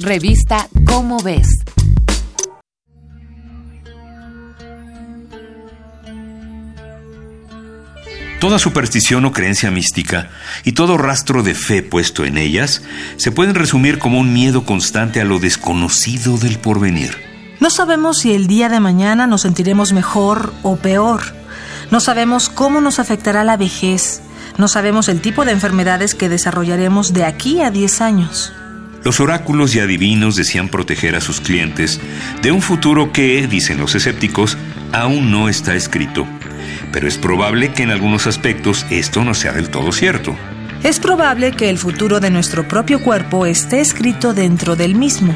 Revista Cómo ves. Toda superstición o creencia mística y todo rastro de fe puesto en ellas se pueden resumir como un miedo constante a lo desconocido del porvenir. No sabemos si el día de mañana nos sentiremos mejor o peor. No sabemos cómo nos afectará la vejez. No sabemos el tipo de enfermedades que desarrollaremos de aquí a 10 años. Los oráculos y adivinos decían proteger a sus clientes de un futuro que, dicen los escépticos, aún no está escrito pero es probable que en algunos aspectos esto no sea del todo cierto. Es probable que el futuro de nuestro propio cuerpo esté escrito dentro del mismo.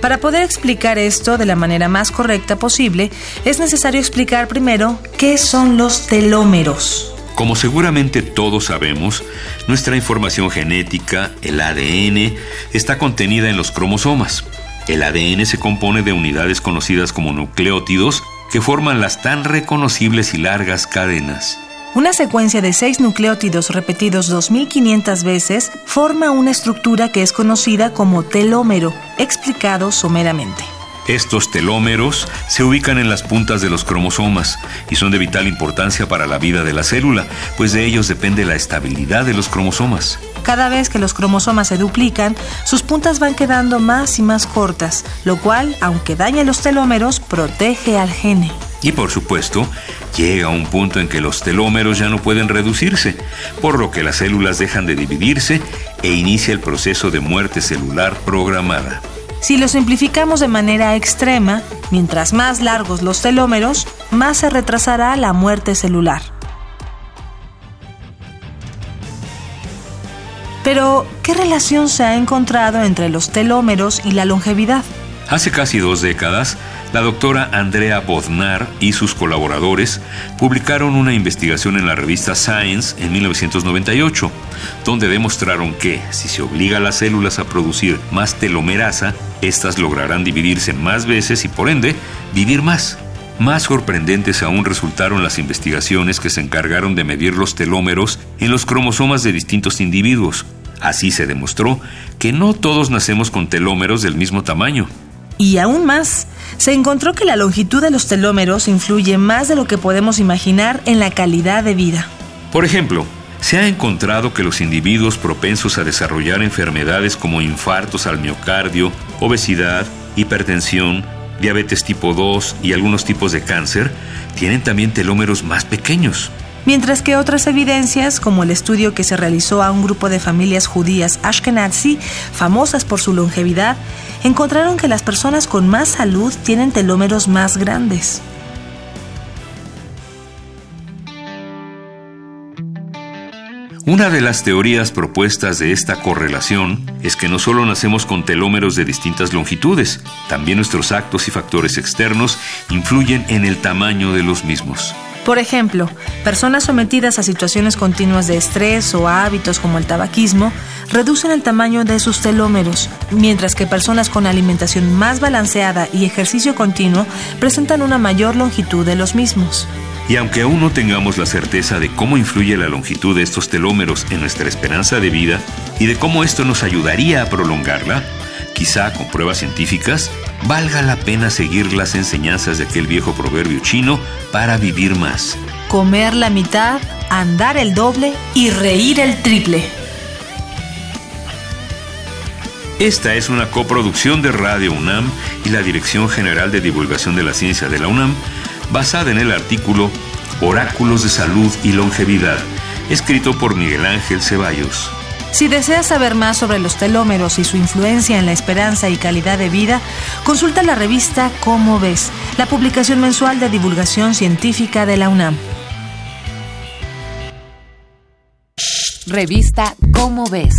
Para poder explicar esto de la manera más correcta posible, es necesario explicar primero qué son los telómeros. Como seguramente todos sabemos, nuestra información genética, el ADN, está contenida en los cromosomas. El ADN se compone de unidades conocidas como nucleótidos que forman las tan reconocibles y largas cadenas. Una secuencia de seis nucleótidos repetidos 2500 veces forma una estructura que es conocida como telómero, explicado someramente. Estos telómeros se ubican en las puntas de los cromosomas y son de vital importancia para la vida de la célula, pues de ellos depende la estabilidad de los cromosomas. Cada vez que los cromosomas se duplican, sus puntas van quedando más y más cortas, lo cual, aunque daña los telómeros, protege al gene. Y por supuesto, llega un punto en que los telómeros ya no pueden reducirse, por lo que las células dejan de dividirse e inicia el proceso de muerte celular programada. Si lo simplificamos de manera extrema, mientras más largos los telómeros, más se retrasará la muerte celular. Pero, ¿qué relación se ha encontrado entre los telómeros y la longevidad? Hace casi dos décadas, la doctora Andrea Bodnar y sus colaboradores publicaron una investigación en la revista Science en 1998, donde demostraron que si se obliga a las células a producir más telomerasa, estas lograrán dividirse más veces y por ende vivir más. Más sorprendentes aún resultaron las investigaciones que se encargaron de medir los telómeros en los cromosomas de distintos individuos. Así se demostró que no todos nacemos con telómeros del mismo tamaño. Y aún más, se encontró que la longitud de los telómeros influye más de lo que podemos imaginar en la calidad de vida. Por ejemplo, se ha encontrado que los individuos propensos a desarrollar enfermedades como infartos al miocardio, obesidad, hipertensión, diabetes tipo 2 y algunos tipos de cáncer tienen también telómeros más pequeños. Mientras que otras evidencias, como el estudio que se realizó a un grupo de familias judías ashkenazi, famosas por su longevidad, encontraron que las personas con más salud tienen telómeros más grandes. Una de las teorías propuestas de esta correlación es que no solo nacemos con telómeros de distintas longitudes, también nuestros actos y factores externos influyen en el tamaño de los mismos. Por ejemplo, personas sometidas a situaciones continuas de estrés o a hábitos como el tabaquismo reducen el tamaño de sus telómeros, mientras que personas con alimentación más balanceada y ejercicio continuo presentan una mayor longitud de los mismos. Y aunque aún no tengamos la certeza de cómo influye la longitud de estos telómeros en nuestra esperanza de vida y de cómo esto nos ayudaría a prolongarla, quizá con pruebas científicas, valga la pena seguir las enseñanzas de aquel viejo proverbio chino para vivir más. Comer la mitad, andar el doble y reír el triple. Esta es una coproducción de Radio UNAM y la Dirección General de Divulgación de la Ciencia de la UNAM basada en el artículo Oráculos de Salud y Longevidad, escrito por Miguel Ángel Ceballos. Si deseas saber más sobre los telómeros y su influencia en la esperanza y calidad de vida, consulta la revista Cómo ves, la publicación mensual de divulgación científica de la UNAM. Revista Cómo ves